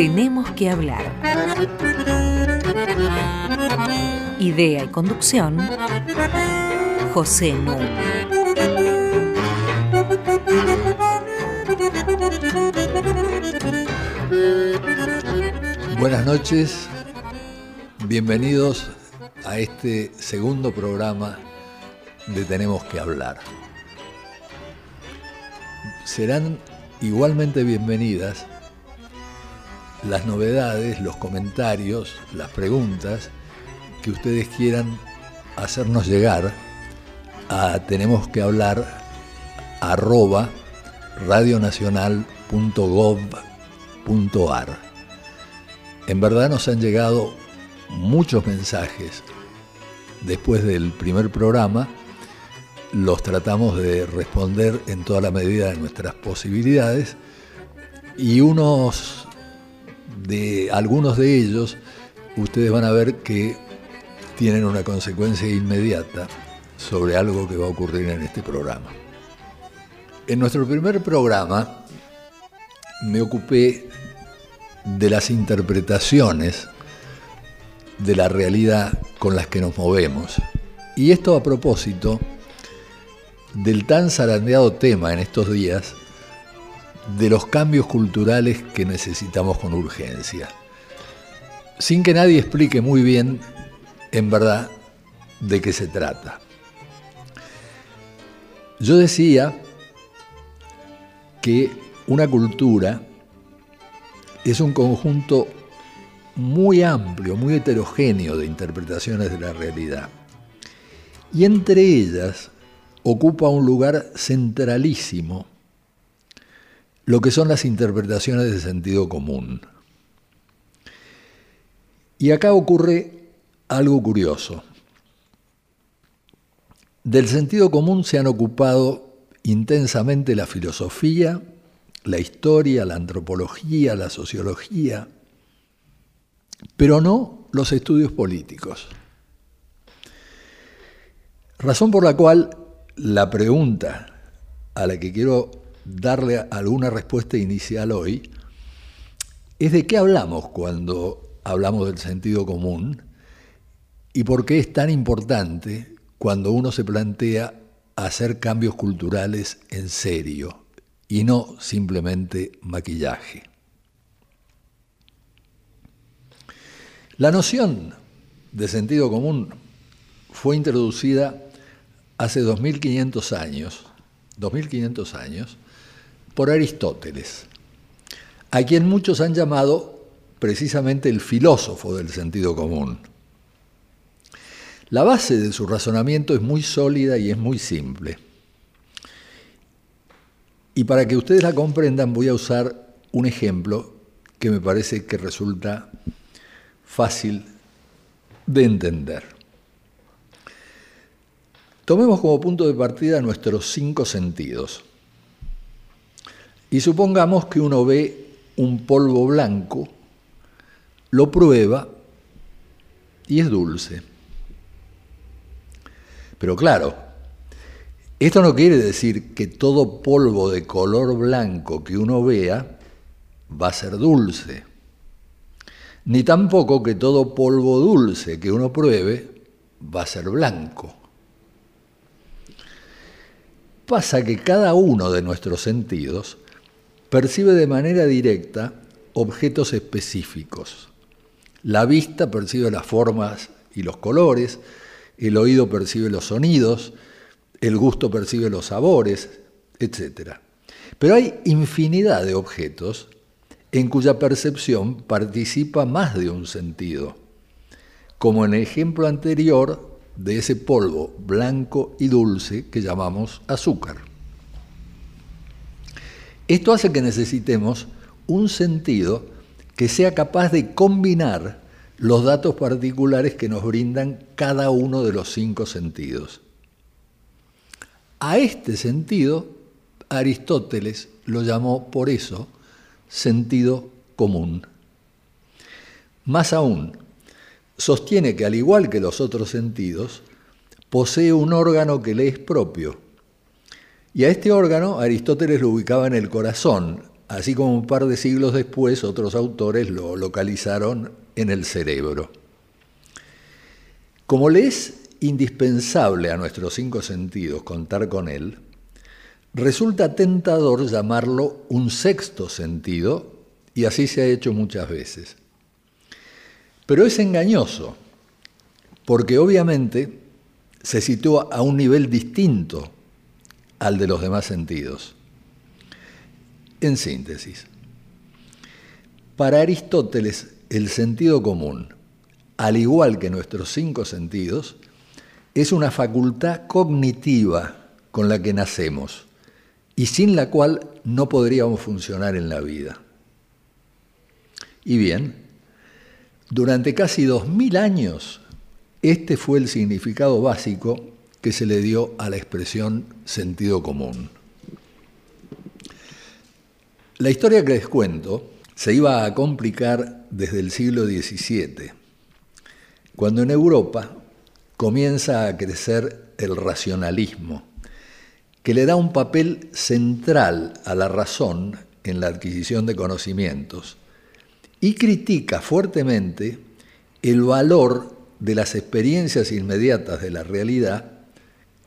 Tenemos que hablar. Idea y conducción, José Núñez. Buenas noches, bienvenidos a este segundo programa de Tenemos que hablar. Serán igualmente bienvenidas las novedades, los comentarios, las preguntas que ustedes quieran hacernos llegar a tenemos que hablar arroba radionacional.gov.ar. En verdad nos han llegado muchos mensajes después del primer programa, los tratamos de responder en toda la medida de nuestras posibilidades y unos de algunos de ellos ustedes van a ver que tienen una consecuencia inmediata sobre algo que va a ocurrir en este programa. En nuestro primer programa me ocupé de las interpretaciones de la realidad con las que nos movemos. Y esto a propósito del tan zarandeado tema en estos días de los cambios culturales que necesitamos con urgencia. Sin que nadie explique muy bien, en verdad, de qué se trata. Yo decía que una cultura es un conjunto muy amplio, muy heterogéneo de interpretaciones de la realidad. Y entre ellas ocupa un lugar centralísimo lo que son las interpretaciones de sentido común. Y acá ocurre algo curioso. Del sentido común se han ocupado intensamente la filosofía, la historia, la antropología, la sociología, pero no los estudios políticos. Razón por la cual la pregunta a la que quiero darle alguna respuesta inicial hoy es de qué hablamos cuando hablamos del sentido común y por qué es tan importante cuando uno se plantea hacer cambios culturales en serio y no simplemente maquillaje. La noción de sentido común fue introducida hace 2500 años, 2500 años, por Aristóteles, a quien muchos han llamado precisamente el filósofo del sentido común. La base de su razonamiento es muy sólida y es muy simple. Y para que ustedes la comprendan voy a usar un ejemplo que me parece que resulta fácil de entender. Tomemos como punto de partida nuestros cinco sentidos. Y supongamos que uno ve un polvo blanco, lo prueba y es dulce. Pero claro, esto no quiere decir que todo polvo de color blanco que uno vea va a ser dulce ni tampoco que todo polvo dulce que uno pruebe va a ser blanco. Pasa que cada uno de nuestros sentidos percibe de manera directa objetos específicos. La vista percibe las formas y los colores, el oído percibe los sonidos, el gusto percibe los sabores, etc. Pero hay infinidad de objetos en cuya percepción participa más de un sentido, como en el ejemplo anterior de ese polvo blanco y dulce que llamamos azúcar. Esto hace que necesitemos un sentido que sea capaz de combinar los datos particulares que nos brindan cada uno de los cinco sentidos. A este sentido, Aristóteles lo llamó por eso sentido común. Más aún, sostiene que al igual que los otros sentidos, posee un órgano que le es propio. Y a este órgano Aristóteles lo ubicaba en el corazón, así como un par de siglos después otros autores lo localizaron en el cerebro. Como le es indispensable a nuestros cinco sentidos contar con él, resulta tentador llamarlo un sexto sentido, y así se ha hecho muchas veces. Pero es engañoso, porque obviamente se sitúa a un nivel distinto al de los demás sentidos. En síntesis, para Aristóteles el sentido común, al igual que nuestros cinco sentidos, es una facultad cognitiva con la que nacemos y sin la cual no podríamos funcionar en la vida. Y bien, durante casi dos mil años, este fue el significado básico que se le dio a la expresión sentido común. La historia que les cuento se iba a complicar desde el siglo XVII, cuando en Europa comienza a crecer el racionalismo, que le da un papel central a la razón en la adquisición de conocimientos y critica fuertemente el valor de las experiencias inmediatas de la realidad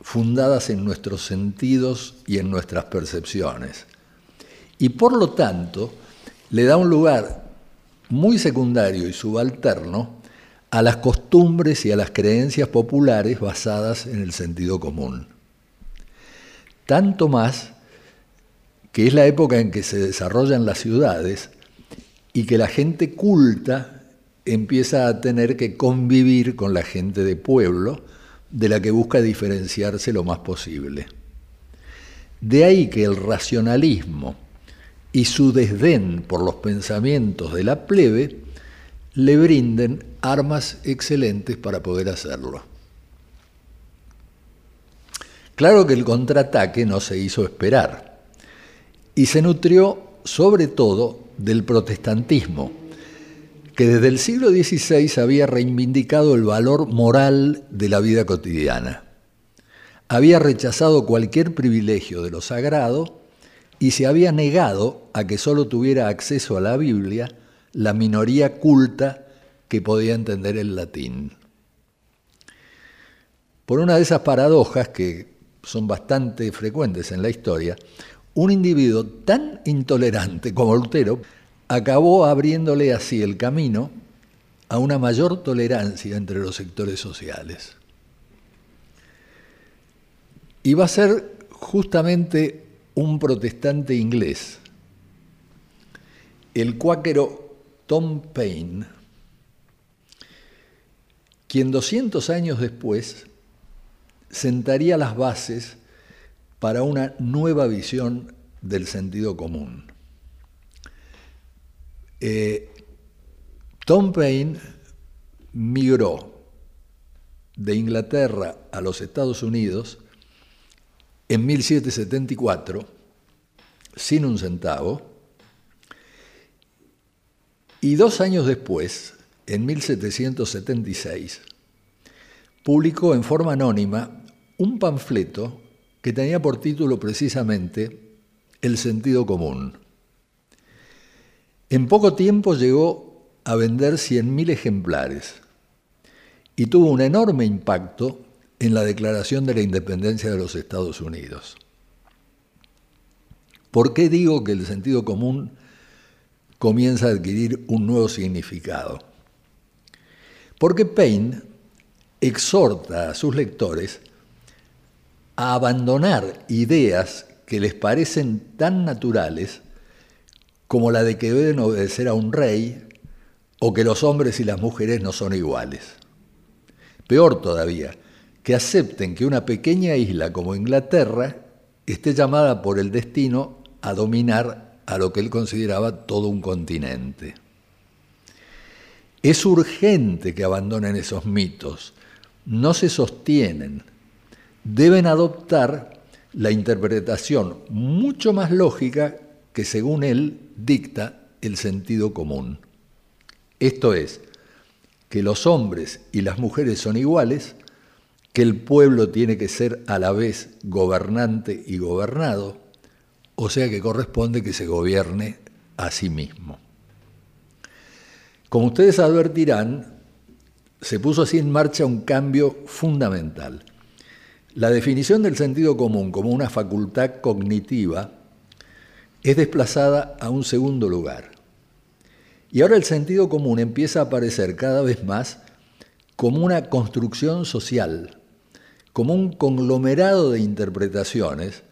fundadas en nuestros sentidos y en nuestras percepciones. Y por lo tanto, le da un lugar muy secundario y subalterno a las costumbres y a las creencias populares basadas en el sentido común. Tanto más que es la época en que se desarrollan las ciudades y que la gente culta empieza a tener que convivir con la gente de pueblo, de la que busca diferenciarse lo más posible. De ahí que el racionalismo y su desdén por los pensamientos de la plebe le brinden armas excelentes para poder hacerlo. Claro que el contraataque no se hizo esperar y se nutrió sobre todo del protestantismo, que desde el siglo XVI había reivindicado el valor moral de la vida cotidiana. Había rechazado cualquier privilegio de lo sagrado y se había negado a que solo tuviera acceso a la Biblia la minoría culta que podía entender el latín. Por una de esas paradojas que son bastante frecuentes en la historia, un individuo tan intolerante como Lutero acabó abriéndole así el camino a una mayor tolerancia entre los sectores sociales. Y va a ser justamente un protestante inglés, el cuáquero Tom Paine, quien 200 años después sentaría las bases para una nueva visión del sentido común. Eh, Tom Paine migró de Inglaterra a los Estados Unidos en 1774 sin un centavo y dos años después, en 1776, publicó en forma anónima un panfleto que tenía por título precisamente El sentido común. En poco tiempo llegó a vender 100.000 ejemplares y tuvo un enorme impacto en la declaración de la independencia de los Estados Unidos. ¿Por qué digo que el sentido común comienza a adquirir un nuevo significado? Porque Paine exhorta a sus lectores a abandonar ideas que les parecen tan naturales como la de que deben obedecer a un rey o que los hombres y las mujeres no son iguales. Peor todavía, que acepten que una pequeña isla como Inglaterra esté llamada por el destino a dominar a lo que él consideraba todo un continente. Es urgente que abandonen esos mitos, no se sostienen, deben adoptar la interpretación mucho más lógica que según él dicta el sentido común. Esto es, que los hombres y las mujeres son iguales, que el pueblo tiene que ser a la vez gobernante y gobernado, o sea que corresponde que se gobierne a sí mismo. Como ustedes advertirán, se puso así en marcha un cambio fundamental. La definición del sentido común como una facultad cognitiva es desplazada a un segundo lugar. Y ahora el sentido común empieza a aparecer cada vez más como una construcción social, como un conglomerado de interpretaciones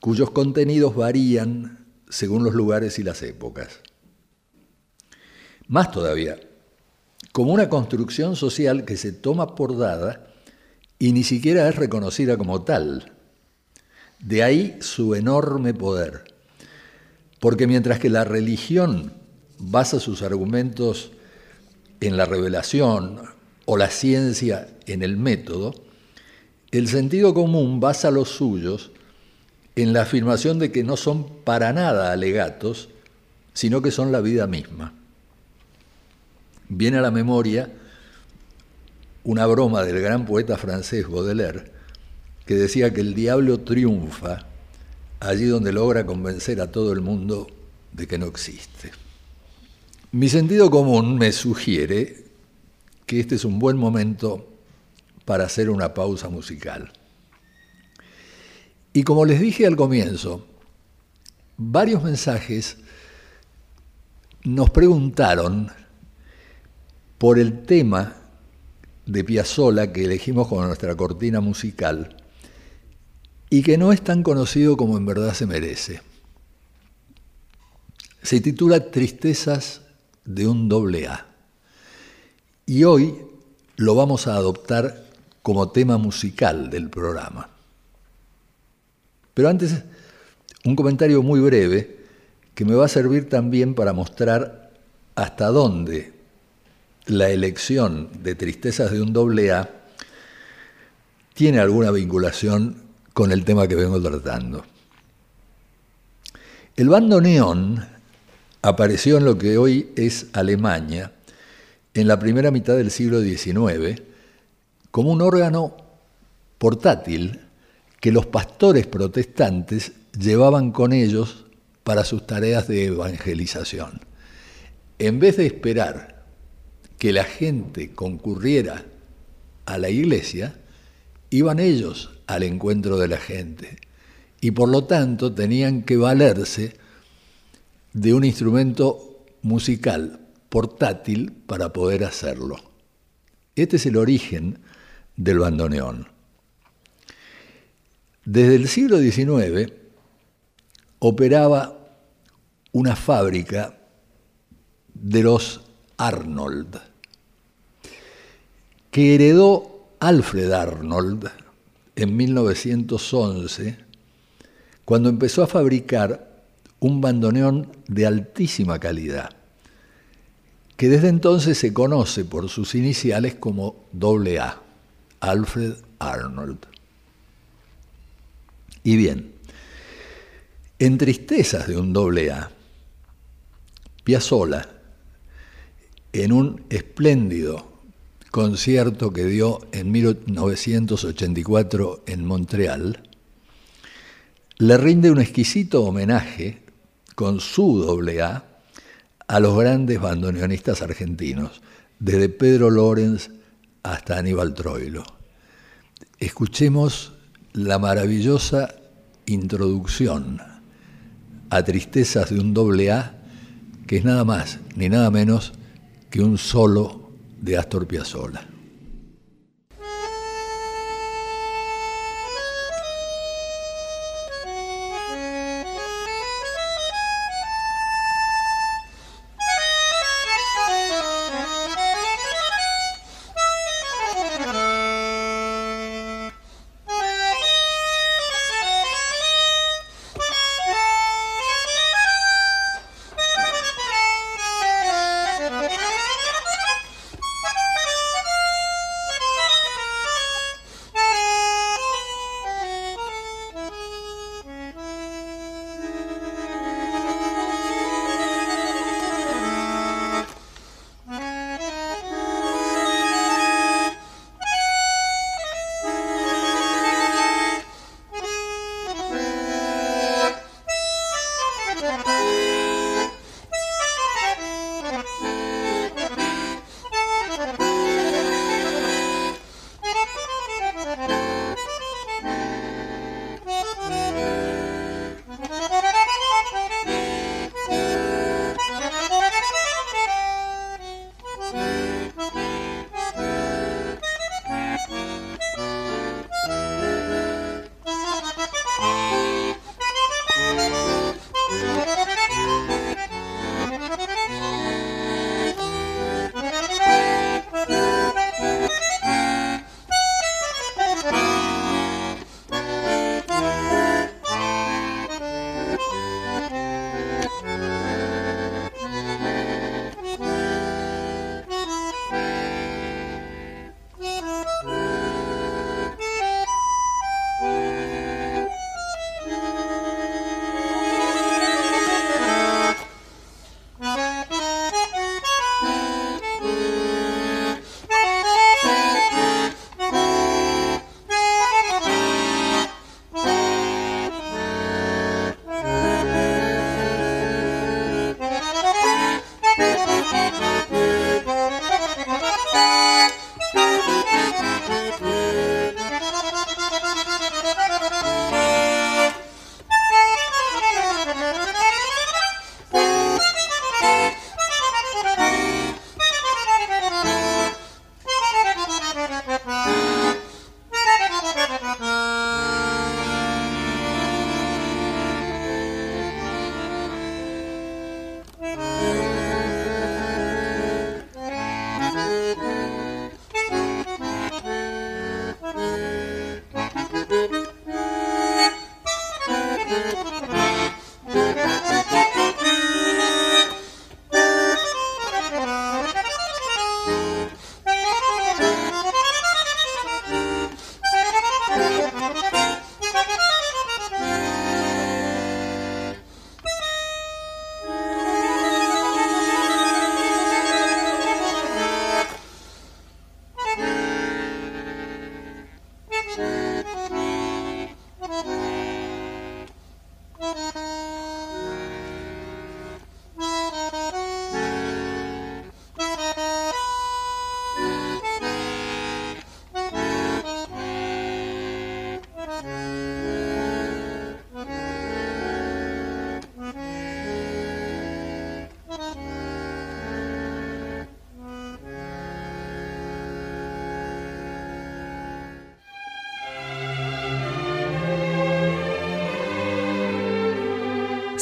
cuyos contenidos varían según los lugares y las épocas. Más todavía, como una construcción social que se toma por dada y ni siquiera es reconocida como tal. De ahí su enorme poder. Porque mientras que la religión basa sus argumentos en la revelación o la ciencia en el método, el sentido común basa los suyos en la afirmación de que no son para nada alegatos, sino que son la vida misma. Viene a la memoria una broma del gran poeta francés Baudelaire, que decía que el diablo triunfa allí donde logra convencer a todo el mundo de que no existe. Mi sentido común me sugiere que este es un buen momento para hacer una pausa musical. Y como les dije al comienzo, varios mensajes nos preguntaron por el tema de Piazzolla que elegimos como nuestra cortina musical y que no es tan conocido como en verdad se merece. Se titula Tristezas de un doble A. Y hoy lo vamos a adoptar como tema musical del programa. Pero antes, un comentario muy breve que me va a servir también para mostrar hasta dónde la elección de Tristezas de un doble A tiene alguna vinculación con el tema que vengo tratando. El bandoneón apareció en lo que hoy es Alemania en la primera mitad del siglo XIX como un órgano portátil que los pastores protestantes llevaban con ellos para sus tareas de evangelización. En vez de esperar que la gente concurriera a la iglesia, iban ellos al encuentro de la gente y por lo tanto tenían que valerse de un instrumento musical portátil para poder hacerlo. Este es el origen del bandoneón. Desde el siglo XIX operaba una fábrica de los Arnold, que heredó Alfred Arnold en 1911, cuando empezó a fabricar un bandoneón de altísima calidad, que desde entonces se conoce por sus iniciales como AA, Alfred Arnold. Y bien, en Tristezas de un doble A, Piazzolla, en un espléndido concierto que dio en 1984 en Montreal, le rinde un exquisito homenaje con su doble A a los grandes bandoneonistas argentinos, desde Pedro Lorenz hasta Aníbal Troilo. Escuchemos la maravillosa introducción a Tristezas de un doble A, que es nada más ni nada menos que un solo de Astor Piazzolla.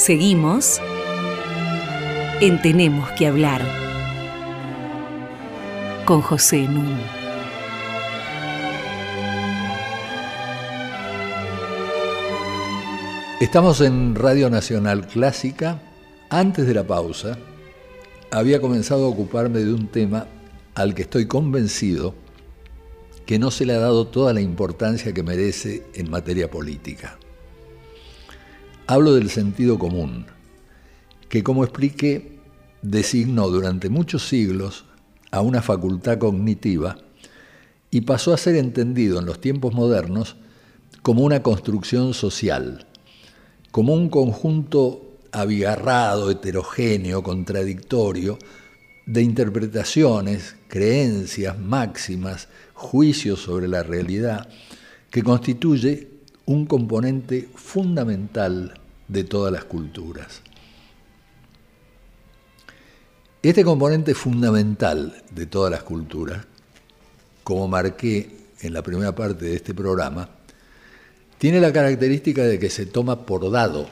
Seguimos en Tenemos que hablar con José Nun. Estamos en Radio Nacional Clásica. Antes de la pausa, había comenzado a ocuparme de un tema al que estoy convencido que no se le ha dado toda la importancia que merece en materia política. Hablo del sentido común, que como expliqué, designó durante muchos siglos a una facultad cognitiva y pasó a ser entendido en los tiempos modernos como una construcción social, como un conjunto abigarrado, heterogéneo, contradictorio, de interpretaciones, creencias, máximas, juicios sobre la realidad, que constituye un componente fundamental de todas las culturas. Este componente fundamental de todas las culturas, como marqué en la primera parte de este programa, tiene la característica de que se toma por dado.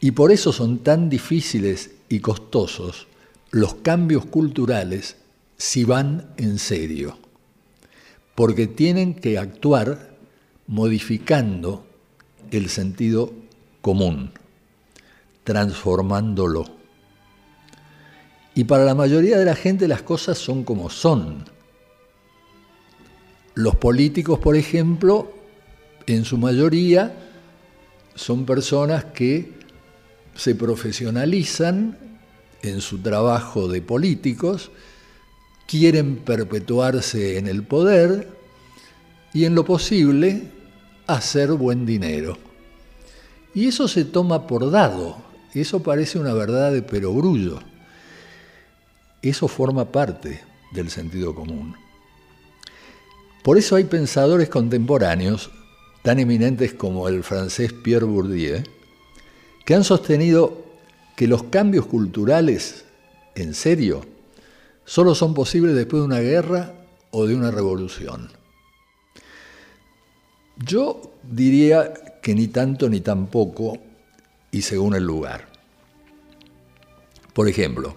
Y por eso son tan difíciles y costosos los cambios culturales si van en serio, porque tienen que actuar modificando el sentido común, transformándolo. Y para la mayoría de la gente las cosas son como son. Los políticos, por ejemplo, en su mayoría son personas que se profesionalizan en su trabajo de políticos, quieren perpetuarse en el poder y en lo posible hacer buen dinero. Y eso se toma por dado, eso parece una verdad de perogrullo. Eso forma parte del sentido común. Por eso hay pensadores contemporáneos, tan eminentes como el francés Pierre Bourdieu, que han sostenido que los cambios culturales, en serio, solo son posibles después de una guerra o de una revolución. Yo diría que ni tanto ni tampoco y según el lugar. Por ejemplo,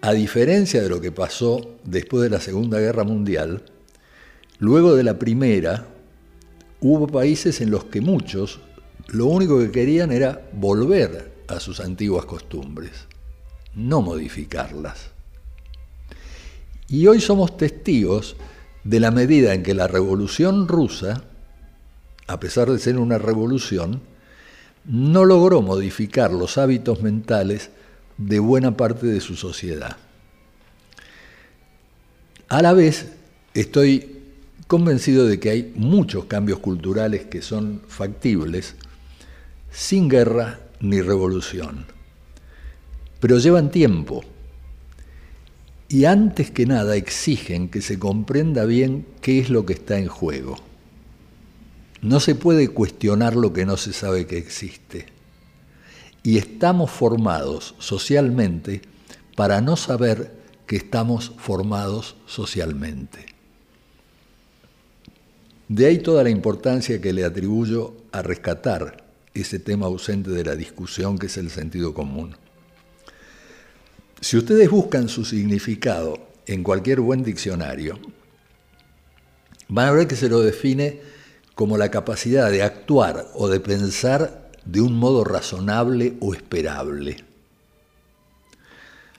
a diferencia de lo que pasó después de la Segunda Guerra Mundial, luego de la Primera hubo países en los que muchos lo único que querían era volver a sus antiguas costumbres, no modificarlas. Y hoy somos testigos de la medida en que la revolución rusa, a pesar de ser una revolución, no logró modificar los hábitos mentales de buena parte de su sociedad. A la vez, estoy convencido de que hay muchos cambios culturales que son factibles sin guerra ni revolución, pero llevan tiempo y antes que nada exigen que se comprenda bien qué es lo que está en juego. No se puede cuestionar lo que no se sabe que existe. Y estamos formados socialmente para no saber que estamos formados socialmente. De ahí toda la importancia que le atribuyo a rescatar ese tema ausente de la discusión que es el sentido común. Si ustedes buscan su significado en cualquier buen diccionario, van a ver que se lo define como la capacidad de actuar o de pensar de un modo razonable o esperable.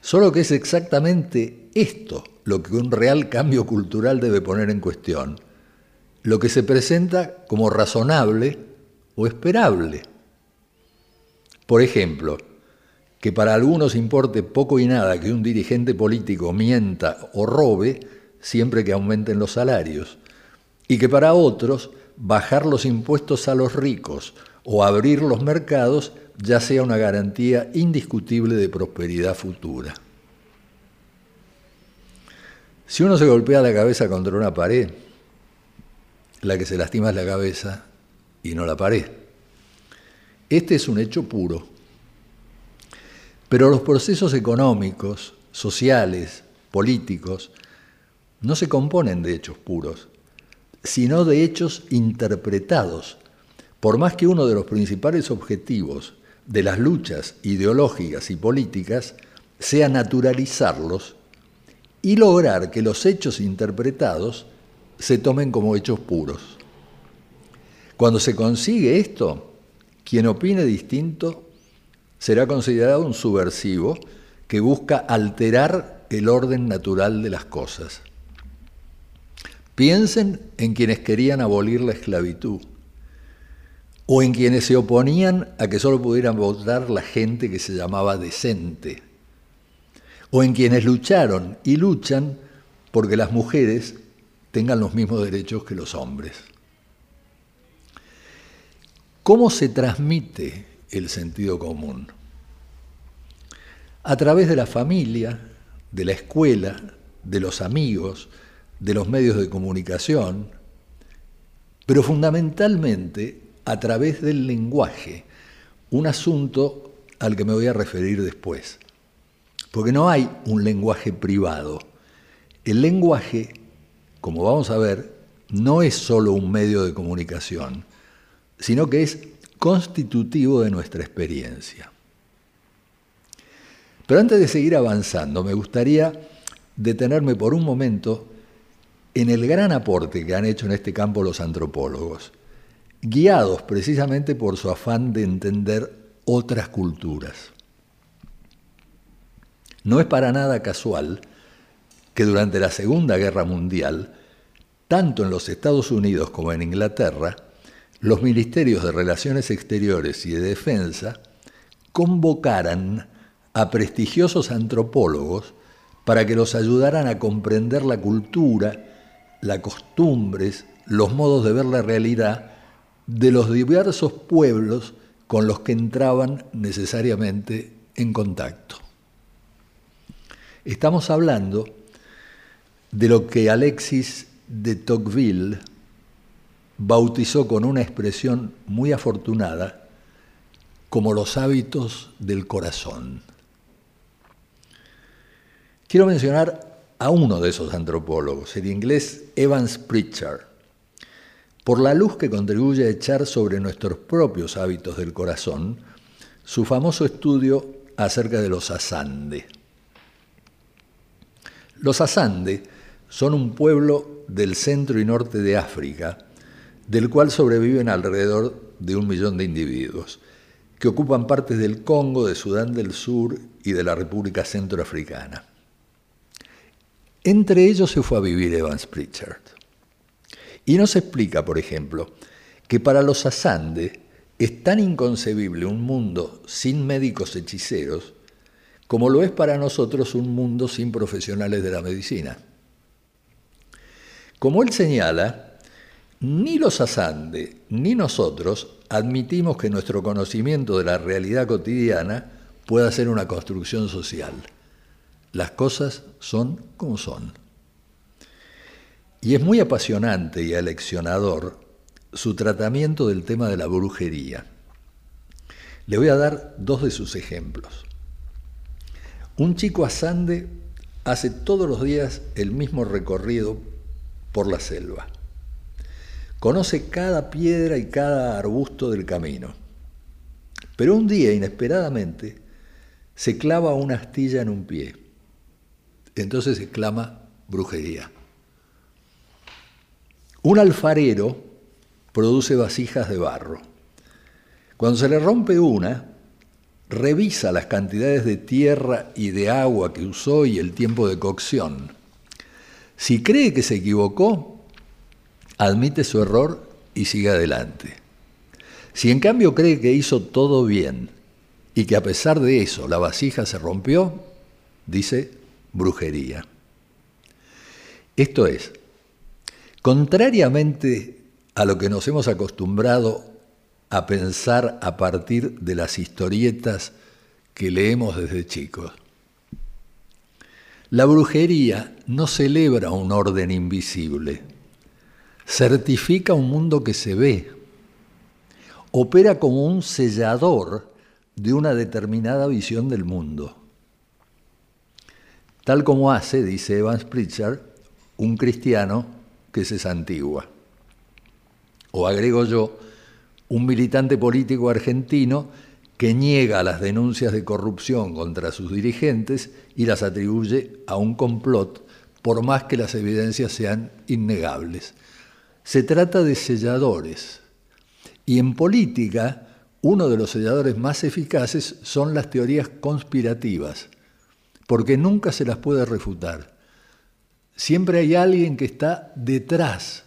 Solo que es exactamente esto lo que un real cambio cultural debe poner en cuestión, lo que se presenta como razonable o esperable. Por ejemplo, que para algunos importe poco y nada que un dirigente político mienta o robe siempre que aumenten los salarios, y que para otros bajar los impuestos a los ricos o abrir los mercados ya sea una garantía indiscutible de prosperidad futura. Si uno se golpea la cabeza contra una pared, la que se lastima es la cabeza y no la pared. Este es un hecho puro pero los procesos económicos, sociales, políticos, no se componen de hechos puros, sino de hechos interpretados por más que uno de los principales objetivos de las luchas ideológicas y políticas sea naturalizarlos y lograr que los hechos interpretados se tomen como hechos puros. Cuando se consigue esto, quien opine distinto será considerado un subversivo que busca alterar el orden natural de las cosas. Piensen en quienes querían abolir la esclavitud o en quienes se oponían a que solo pudieran votar la gente que se llamaba decente, o en quienes lucharon y luchan porque las mujeres tengan los mismos derechos que los hombres. ¿Cómo se transmite el sentido común? A través de la familia, de la escuela, de los amigos, de los medios de comunicación, pero fundamentalmente a través del lenguaje, un asunto al que me voy a referir después. Porque no hay un lenguaje privado. El lenguaje, como vamos a ver, no es solo un medio de comunicación, sino que es constitutivo de nuestra experiencia. Pero antes de seguir avanzando, me gustaría detenerme por un momento en el gran aporte que han hecho en este campo los antropólogos guiados precisamente por su afán de entender otras culturas. No es para nada casual que durante la Segunda Guerra Mundial, tanto en los Estados Unidos como en Inglaterra, los ministerios de Relaciones Exteriores y de Defensa convocaran a prestigiosos antropólogos para que los ayudaran a comprender la cultura, las costumbres, los modos de ver la realidad de los diversos pueblos con los que entraban necesariamente en contacto. Estamos hablando de lo que Alexis de Tocqueville bautizó con una expresión muy afortunada como los hábitos del corazón. Quiero mencionar a uno de esos antropólogos, el inglés Evans Pritchard por la luz que contribuye a echar sobre nuestros propios hábitos del corazón su famoso estudio acerca de los asande. Los asande son un pueblo del centro y norte de África, del cual sobreviven alrededor de un millón de individuos, que ocupan partes del Congo, de Sudán del Sur y de la República Centroafricana. Entre ellos se fue a vivir Evans Pritchard. Y nos explica, por ejemplo, que para los asande es tan inconcebible un mundo sin médicos hechiceros como lo es para nosotros un mundo sin profesionales de la medicina. Como él señala, ni los asande ni nosotros admitimos que nuestro conocimiento de la realidad cotidiana pueda ser una construcción social. Las cosas son como son. Y es muy apasionante y aleccionador su tratamiento del tema de la brujería. Le voy a dar dos de sus ejemplos. Un chico asande hace todos los días el mismo recorrido por la selva. Conoce cada piedra y cada arbusto del camino. Pero un día, inesperadamente, se clava una astilla en un pie. Entonces exclama brujería. Un alfarero produce vasijas de barro. Cuando se le rompe una, revisa las cantidades de tierra y de agua que usó y el tiempo de cocción. Si cree que se equivocó, admite su error y sigue adelante. Si en cambio cree que hizo todo bien y que a pesar de eso la vasija se rompió, dice brujería. Esto es, Contrariamente a lo que nos hemos acostumbrado a pensar a partir de las historietas que leemos desde chicos, la brujería no celebra un orden invisible, certifica un mundo que se ve, opera como un sellador de una determinada visión del mundo. Tal como hace, dice Evans Pritchard, un cristiano que se santigua. O agrego yo, un militante político argentino que niega las denuncias de corrupción contra sus dirigentes y las atribuye a un complot, por más que las evidencias sean innegables. Se trata de selladores. Y en política, uno de los selladores más eficaces son las teorías conspirativas, porque nunca se las puede refutar. Siempre hay alguien que está detrás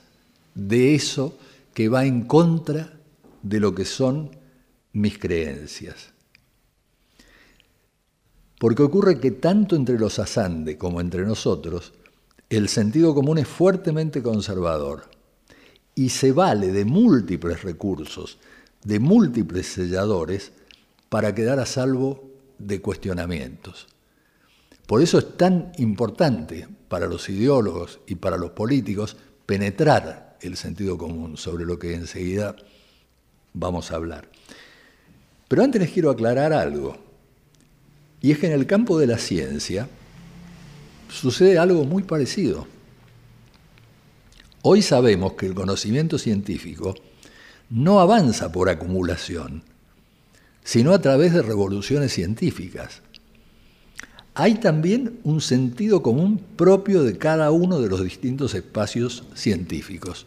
de eso que va en contra de lo que son mis creencias. Porque ocurre que tanto entre los asande como entre nosotros, el sentido común es fuertemente conservador y se vale de múltiples recursos, de múltiples selladores, para quedar a salvo de cuestionamientos. Por eso es tan importante para los ideólogos y para los políticos penetrar el sentido común, sobre lo que enseguida vamos a hablar. Pero antes les quiero aclarar algo, y es que en el campo de la ciencia sucede algo muy parecido. Hoy sabemos que el conocimiento científico no avanza por acumulación, sino a través de revoluciones científicas. Hay también un sentido común propio de cada uno de los distintos espacios científicos.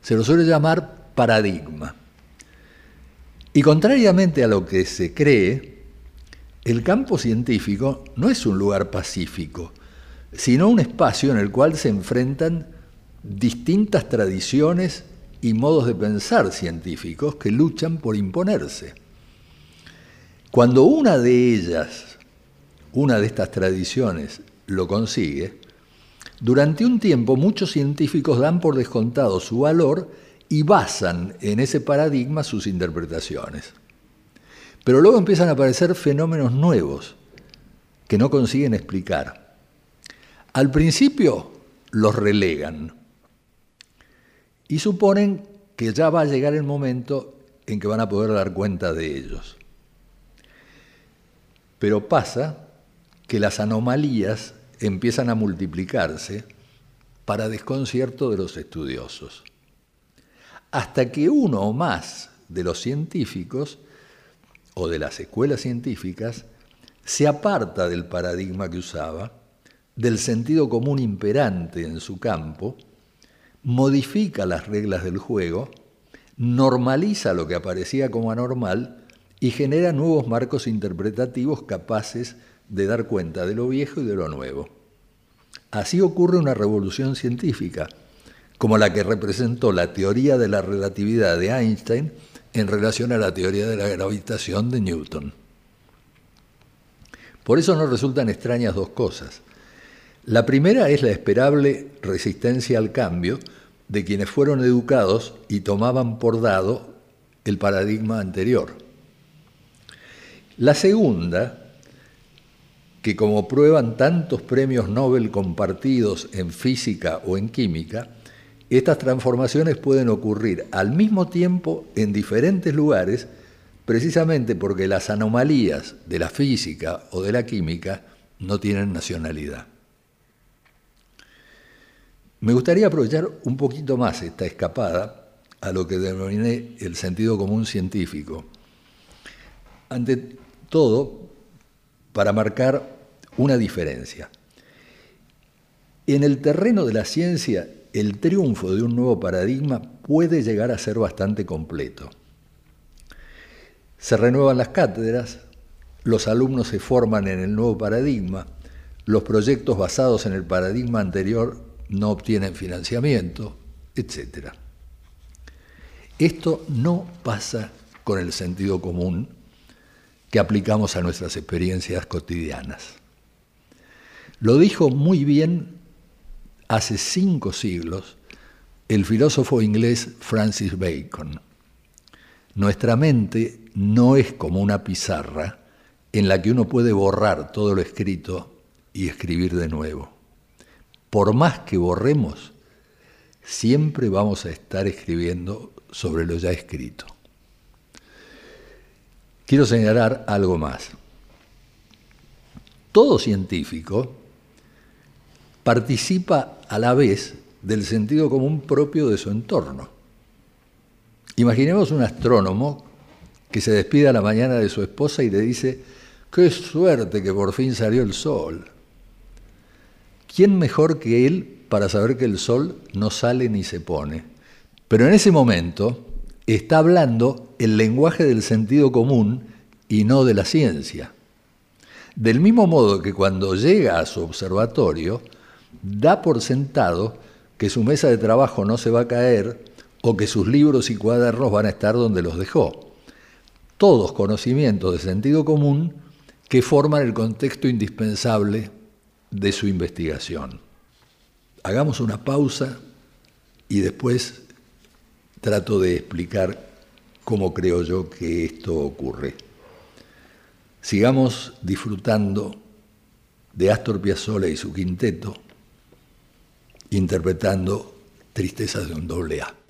Se lo suele llamar paradigma. Y contrariamente a lo que se cree, el campo científico no es un lugar pacífico, sino un espacio en el cual se enfrentan distintas tradiciones y modos de pensar científicos que luchan por imponerse. Cuando una de ellas, una de estas tradiciones, lo consigue, durante un tiempo muchos científicos dan por descontado su valor y basan en ese paradigma sus interpretaciones. Pero luego empiezan a aparecer fenómenos nuevos que no consiguen explicar. Al principio los relegan y suponen que ya va a llegar el momento en que van a poder dar cuenta de ellos. Pero pasa que las anomalías empiezan a multiplicarse para desconcierto de los estudiosos. Hasta que uno o más de los científicos o de las escuelas científicas se aparta del paradigma que usaba, del sentido común imperante en su campo, modifica las reglas del juego, normaliza lo que aparecía como anormal y genera nuevos marcos interpretativos capaces de dar cuenta de lo viejo y de lo nuevo. Así ocurre una revolución científica como la que representó la teoría de la relatividad de Einstein en relación a la teoría de la gravitación de Newton. Por eso nos resultan extrañas dos cosas. La primera es la esperable resistencia al cambio de quienes fueron educados y tomaban por dado el paradigma anterior. La segunda, que como prueban tantos premios Nobel compartidos en física o en química, estas transformaciones pueden ocurrir al mismo tiempo en diferentes lugares, precisamente porque las anomalías de la física o de la química no tienen nacionalidad. Me gustaría aprovechar un poquito más esta escapada a lo que denominé el sentido común científico. Ante todo, para marcar una diferencia. En el terreno de la ciencia el triunfo de un nuevo paradigma puede llegar a ser bastante completo. Se renuevan las cátedras, los alumnos se forman en el nuevo paradigma, los proyectos basados en el paradigma anterior no obtienen financiamiento, etc. Esto no pasa con el sentido común que aplicamos a nuestras experiencias cotidianas. Lo dijo muy bien hace cinco siglos el filósofo inglés Francis Bacon. Nuestra mente no es como una pizarra en la que uno puede borrar todo lo escrito y escribir de nuevo. Por más que borremos, siempre vamos a estar escribiendo sobre lo ya escrito. Quiero señalar algo más. Todo científico participa a la vez del sentido común propio de su entorno. Imaginemos un astrónomo que se despide a la mañana de su esposa y le dice, qué suerte que por fin salió el sol. ¿Quién mejor que él para saber que el sol no sale ni se pone? Pero en ese momento está hablando el lenguaje del sentido común y no de la ciencia. Del mismo modo que cuando llega a su observatorio, da por sentado que su mesa de trabajo no se va a caer o que sus libros y cuadernos van a estar donde los dejó. Todos conocimientos de sentido común que forman el contexto indispensable de su investigación. Hagamos una pausa y después trato de explicar cómo creo yo que esto ocurre. Sigamos disfrutando de Astor Piazzolla y su quinteto, interpretando Tristezas de un doble A.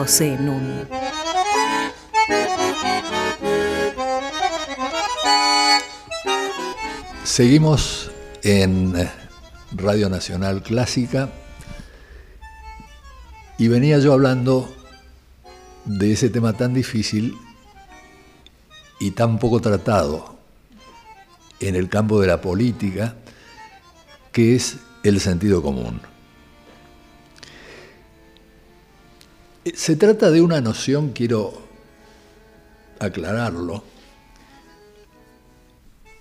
José Nun. Seguimos en Radio Nacional Clásica y venía yo hablando de ese tema tan difícil y tan poco tratado en el campo de la política, que es el sentido común. Se trata de una noción, quiero aclararlo,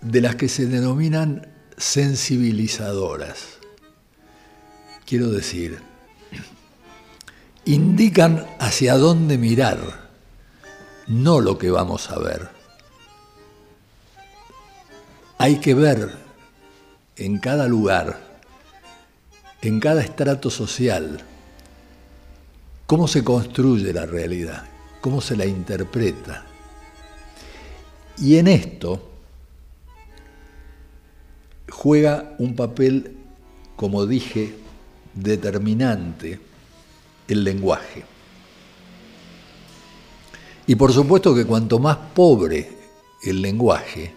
de las que se denominan sensibilizadoras. Quiero decir, indican hacia dónde mirar, no lo que vamos a ver. Hay que ver en cada lugar, en cada estrato social, cómo se construye la realidad, cómo se la interpreta. Y en esto juega un papel, como dije, determinante el lenguaje. Y por supuesto que cuanto más pobre el lenguaje,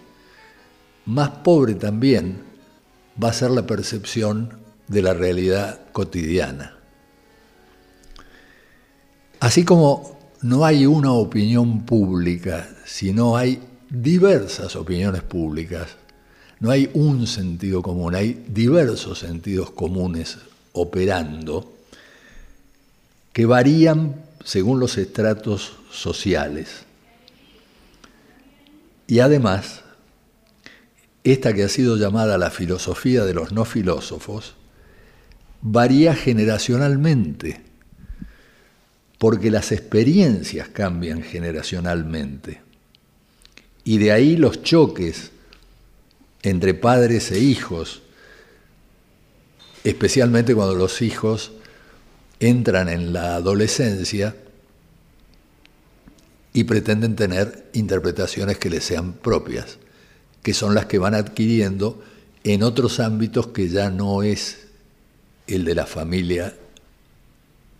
más pobre también va a ser la percepción de la realidad cotidiana. Así como no hay una opinión pública, sino hay diversas opiniones públicas, no hay un sentido común, hay diversos sentidos comunes operando que varían según los estratos sociales. Y además, esta que ha sido llamada la filosofía de los no filósofos, varía generacionalmente, porque las experiencias cambian generacionalmente. Y de ahí los choques entre padres e hijos, especialmente cuando los hijos entran en la adolescencia y pretenden tener interpretaciones que les sean propias, que son las que van adquiriendo en otros ámbitos que ya no es el de la familia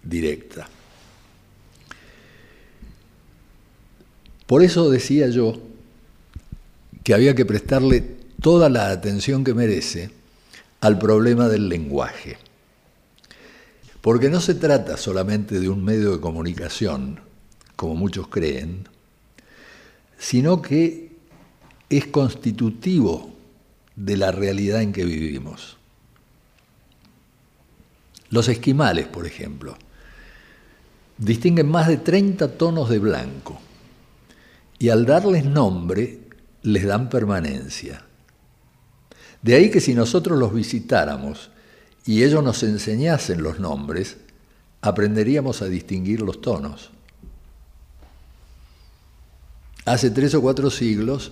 directa. Por eso decía yo que había que prestarle toda la atención que merece al problema del lenguaje. Porque no se trata solamente de un medio de comunicación, como muchos creen, sino que es constitutivo de la realidad en que vivimos. Los esquimales, por ejemplo, distinguen más de 30 tonos de blanco y al darles nombre les dan permanencia. De ahí que si nosotros los visitáramos y ellos nos enseñasen los nombres, aprenderíamos a distinguir los tonos. Hace tres o cuatro siglos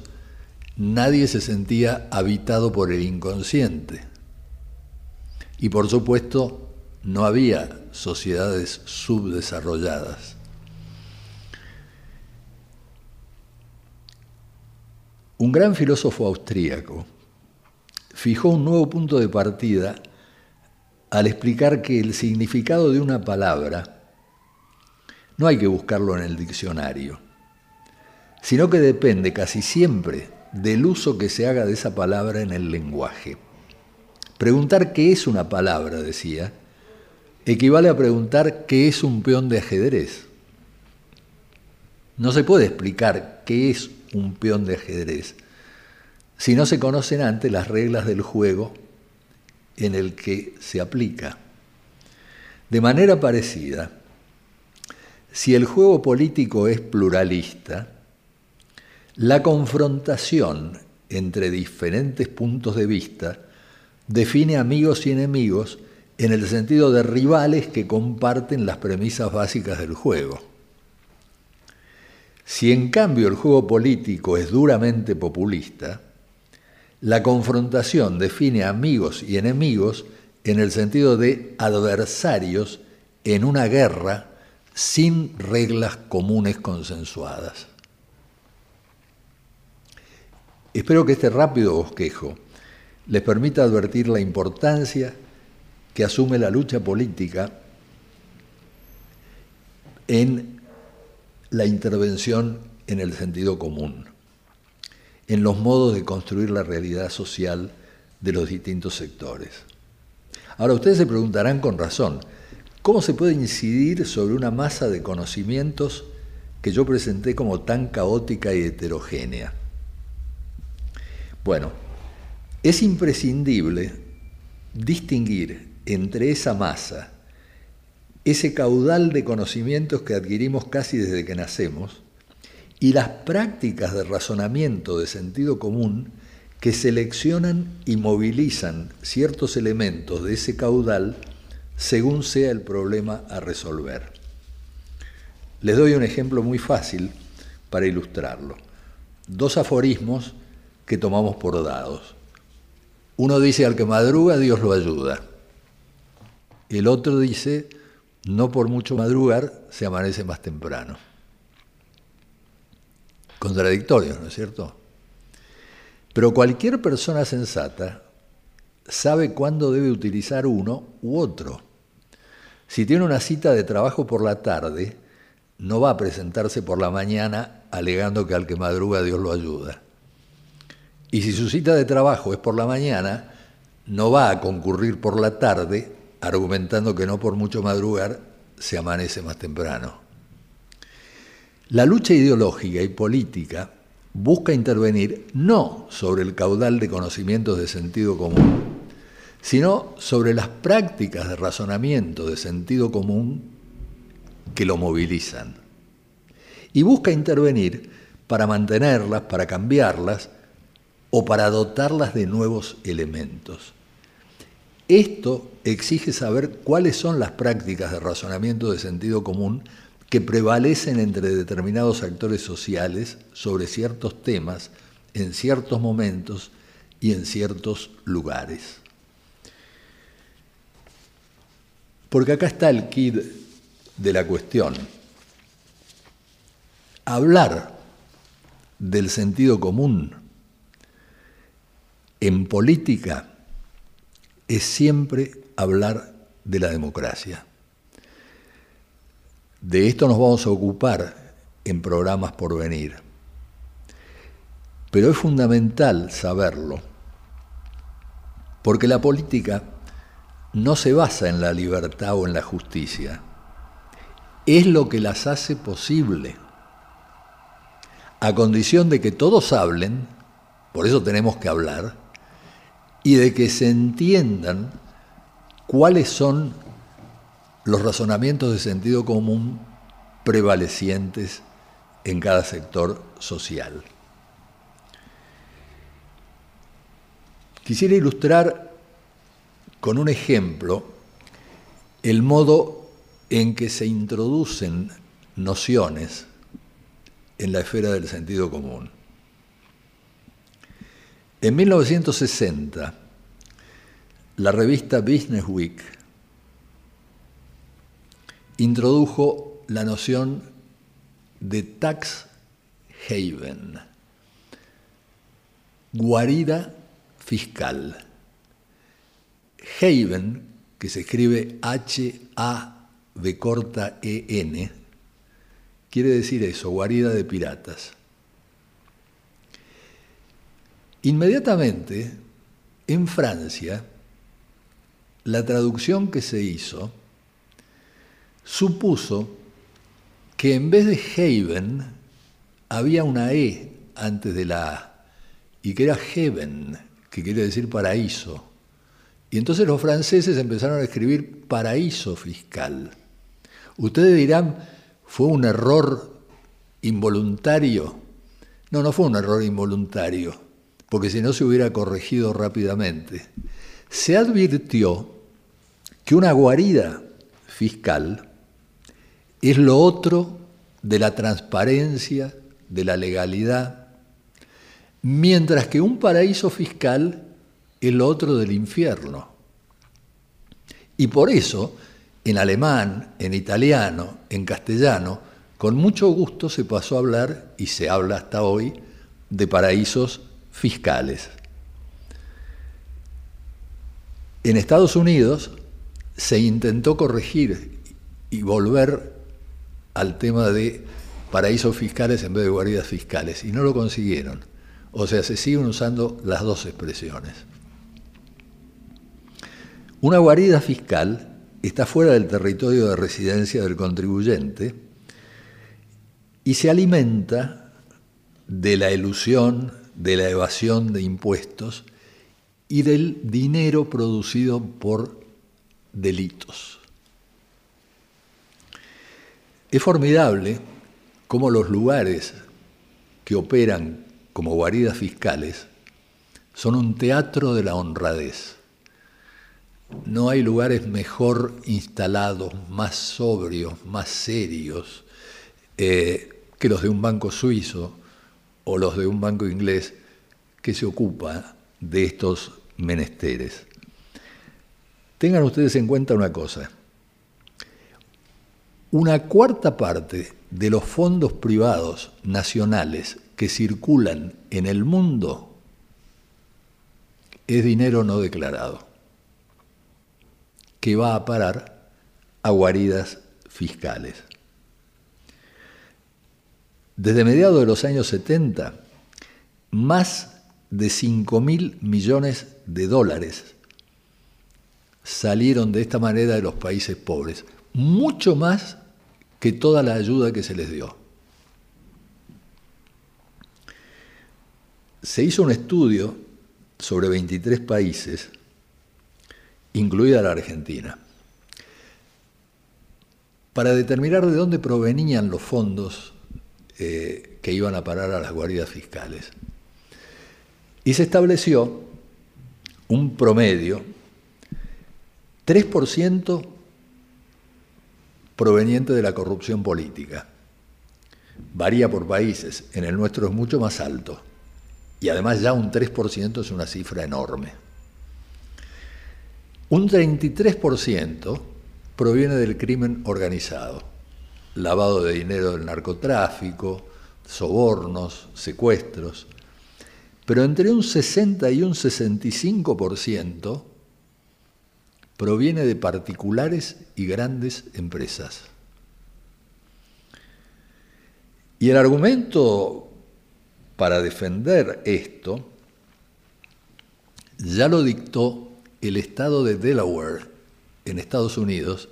nadie se sentía habitado por el inconsciente. Y por supuesto no había sociedades subdesarrolladas. Un gran filósofo austríaco fijó un nuevo punto de partida al explicar que el significado de una palabra no hay que buscarlo en el diccionario, sino que depende casi siempre del uso que se haga de esa palabra en el lenguaje. Preguntar qué es una palabra, decía, equivale a preguntar qué es un peón de ajedrez. No se puede explicar qué es un peón de ajedrez si no se conocen antes las reglas del juego en el que se aplica. De manera parecida, si el juego político es pluralista, la confrontación entre diferentes puntos de vista define amigos y enemigos en el sentido de rivales que comparten las premisas básicas del juego. Si en cambio el juego político es duramente populista, la confrontación define amigos y enemigos en el sentido de adversarios en una guerra sin reglas comunes consensuadas. Espero que este rápido bosquejo les permita advertir la importancia que asume la lucha política en la intervención en el sentido común, en los modos de construir la realidad social de los distintos sectores. Ahora ustedes se preguntarán con razón, ¿cómo se puede incidir sobre una masa de conocimientos que yo presenté como tan caótica y heterogénea? Bueno, es imprescindible distinguir entre esa masa, ese caudal de conocimientos que adquirimos casi desde que nacemos, y las prácticas de razonamiento de sentido común que seleccionan y movilizan ciertos elementos de ese caudal según sea el problema a resolver. Les doy un ejemplo muy fácil para ilustrarlo. Dos aforismos que tomamos por dados. Uno dice, al que madruga, Dios lo ayuda. El otro dice, no por mucho madrugar, se amanece más temprano. Contradictorio, ¿no es cierto? Pero cualquier persona sensata sabe cuándo debe utilizar uno u otro. Si tiene una cita de trabajo por la tarde, no va a presentarse por la mañana alegando que al que madruga Dios lo ayuda. Y si su cita de trabajo es por la mañana, no va a concurrir por la tarde argumentando que no por mucho madrugar se amanece más temprano. La lucha ideológica y política busca intervenir no sobre el caudal de conocimientos de sentido común, sino sobre las prácticas de razonamiento de sentido común que lo movilizan. Y busca intervenir para mantenerlas, para cambiarlas, o para dotarlas de nuevos elementos. Esto exige saber cuáles son las prácticas de razonamiento de sentido común que prevalecen entre determinados actores sociales sobre ciertos temas en ciertos momentos y en ciertos lugares. Porque acá está el kit de la cuestión. Hablar del sentido común en política es siempre hablar de la democracia. De esto nos vamos a ocupar en programas por venir. Pero es fundamental saberlo, porque la política no se basa en la libertad o en la justicia, es lo que las hace posible, a condición de que todos hablen, por eso tenemos que hablar, y de que se entiendan cuáles son los razonamientos de sentido común prevalecientes en cada sector social. Quisiera ilustrar con un ejemplo el modo en que se introducen nociones en la esfera del sentido común. En 1960, la revista Business Week introdujo la noción de tax haven, guarida fiscal. Haven, que se escribe H-A-V corta E-N, quiere decir eso, guarida de piratas. Inmediatamente, en Francia, la traducción que se hizo supuso que en vez de Haven había una E antes de la A y que era Heaven, que quiere decir paraíso. Y entonces los franceses empezaron a escribir paraíso fiscal. Ustedes dirán, ¿fue un error involuntario? No, no fue un error involuntario porque si no se hubiera corregido rápidamente. Se advirtió que una guarida fiscal es lo otro de la transparencia, de la legalidad, mientras que un paraíso fiscal es lo otro del infierno. Y por eso, en alemán, en italiano, en castellano, con mucho gusto se pasó a hablar, y se habla hasta hoy, de paraísos fiscales. En Estados Unidos se intentó corregir y volver al tema de paraísos fiscales en vez de guaridas fiscales, y no lo consiguieron. O sea, se siguen usando las dos expresiones. Una guarida fiscal está fuera del territorio de residencia del contribuyente y se alimenta de la ilusión, de la evasión de impuestos y del dinero producido por delitos. Es formidable cómo los lugares que operan como guaridas fiscales son un teatro de la honradez. No hay lugares mejor instalados, más sobrios, más serios eh, que los de un banco suizo o los de un banco inglés que se ocupa de estos menesteres. Tengan ustedes en cuenta una cosa. Una cuarta parte de los fondos privados nacionales que circulan en el mundo es dinero no declarado, que va a parar a guaridas fiscales. Desde mediados de los años 70, más de 5 mil millones de dólares salieron de esta manera de los países pobres, mucho más que toda la ayuda que se les dio. Se hizo un estudio sobre 23 países, incluida la Argentina, para determinar de dónde provenían los fondos eh, que iban a parar a las guaridas fiscales. Y se estableció un promedio, 3% proveniente de la corrupción política. Varía por países, en el nuestro es mucho más alto. Y además ya un 3% es una cifra enorme. Un 33% proviene del crimen organizado, lavado de dinero del narcotráfico, sobornos, secuestros, pero entre un 60 y un 65% proviene de particulares y grandes empresas. Y el argumento para defender esto ya lo dictó el estado de Delaware en Estados Unidos,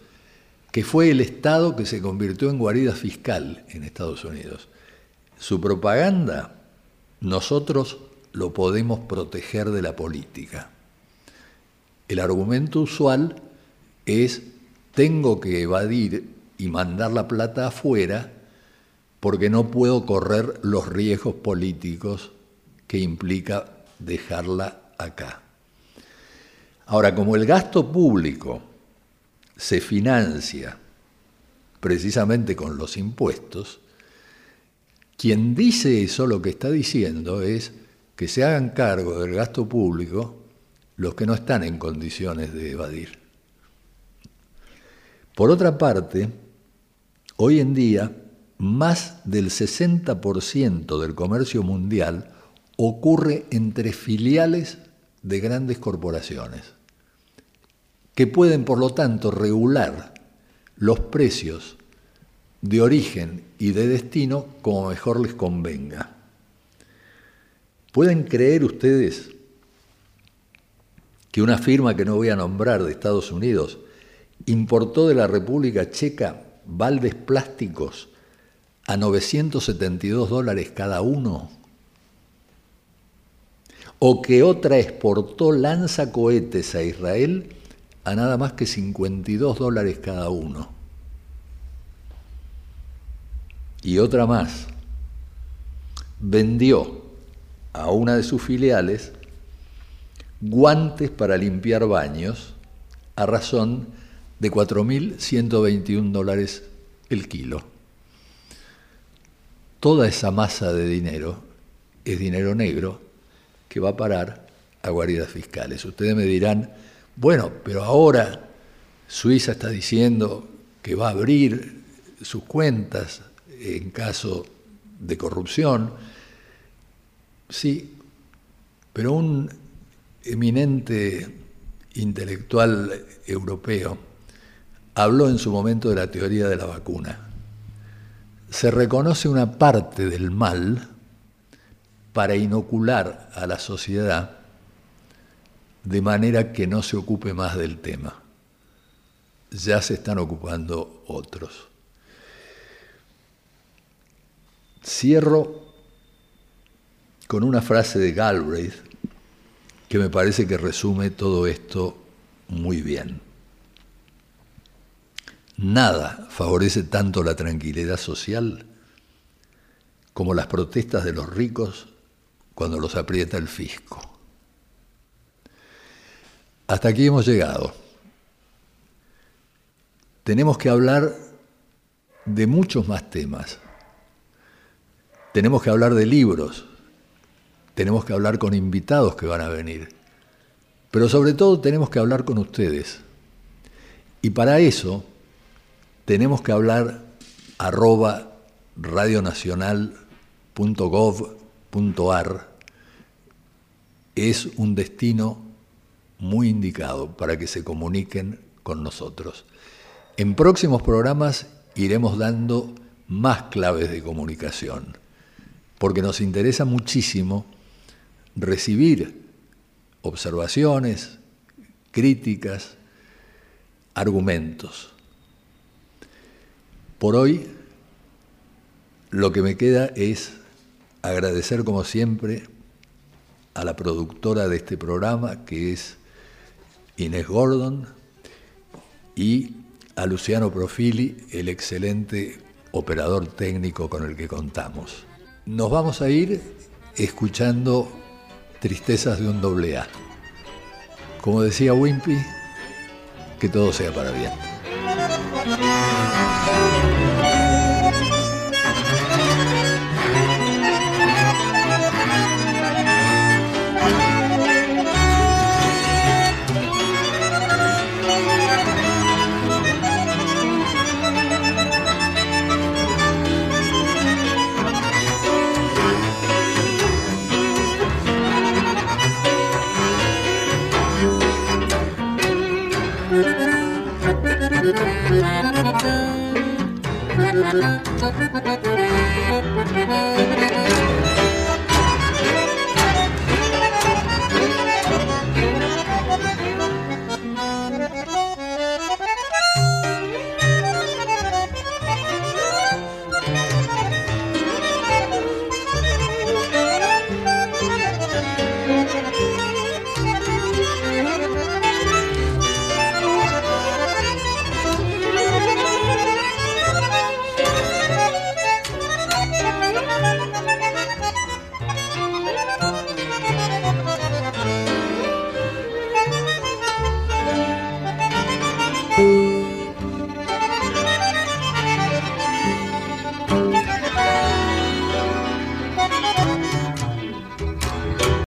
que fue el estado que se convirtió en guarida fiscal en Estados Unidos. Su propaganda, nosotros lo podemos proteger de la política. El argumento usual es tengo que evadir y mandar la plata afuera porque no puedo correr los riesgos políticos que implica dejarla acá. Ahora, como el gasto público se financia precisamente con los impuestos, quien dice eso lo que está diciendo es que se hagan cargo del gasto público los que no están en condiciones de evadir. Por otra parte, hoy en día más del 60% del comercio mundial ocurre entre filiales de grandes corporaciones, que pueden, por lo tanto, regular los precios de origen y de destino como mejor les convenga. ¿Pueden creer ustedes que una firma que no voy a nombrar de Estados Unidos importó de la República Checa baldes plásticos a 972 dólares cada uno? ¿O que otra exportó lanzacohetes a Israel a nada más que 52 dólares cada uno? Y otra más, vendió a una de sus filiales guantes para limpiar baños a razón de 4.121 dólares el kilo. Toda esa masa de dinero es dinero negro que va a parar a guaridas fiscales. Ustedes me dirán, bueno, pero ahora Suiza está diciendo que va a abrir sus cuentas en caso de corrupción. Sí, pero un eminente intelectual europeo habló en su momento de la teoría de la vacuna. Se reconoce una parte del mal para inocular a la sociedad de manera que no se ocupe más del tema. Ya se están ocupando otros. Cierro con una frase de Galbraith que me parece que resume todo esto muy bien. Nada favorece tanto la tranquilidad social como las protestas de los ricos cuando los aprieta el fisco. Hasta aquí hemos llegado. Tenemos que hablar de muchos más temas. Tenemos que hablar de libros. Tenemos que hablar con invitados que van a venir. Pero sobre todo tenemos que hablar con ustedes. Y para eso tenemos que hablar arroba radionacional.gov.ar. Es un destino muy indicado para que se comuniquen con nosotros. En próximos programas iremos dando más claves de comunicación, porque nos interesa muchísimo recibir observaciones, críticas, argumentos. Por hoy, lo que me queda es agradecer como siempre a la productora de este programa, que es Inés Gordon, y a Luciano Profili, el excelente operador técnico con el que contamos. Nos vamos a ir escuchando Tristezas de un doble A. Como decía Wimpy, que todo sea para bien.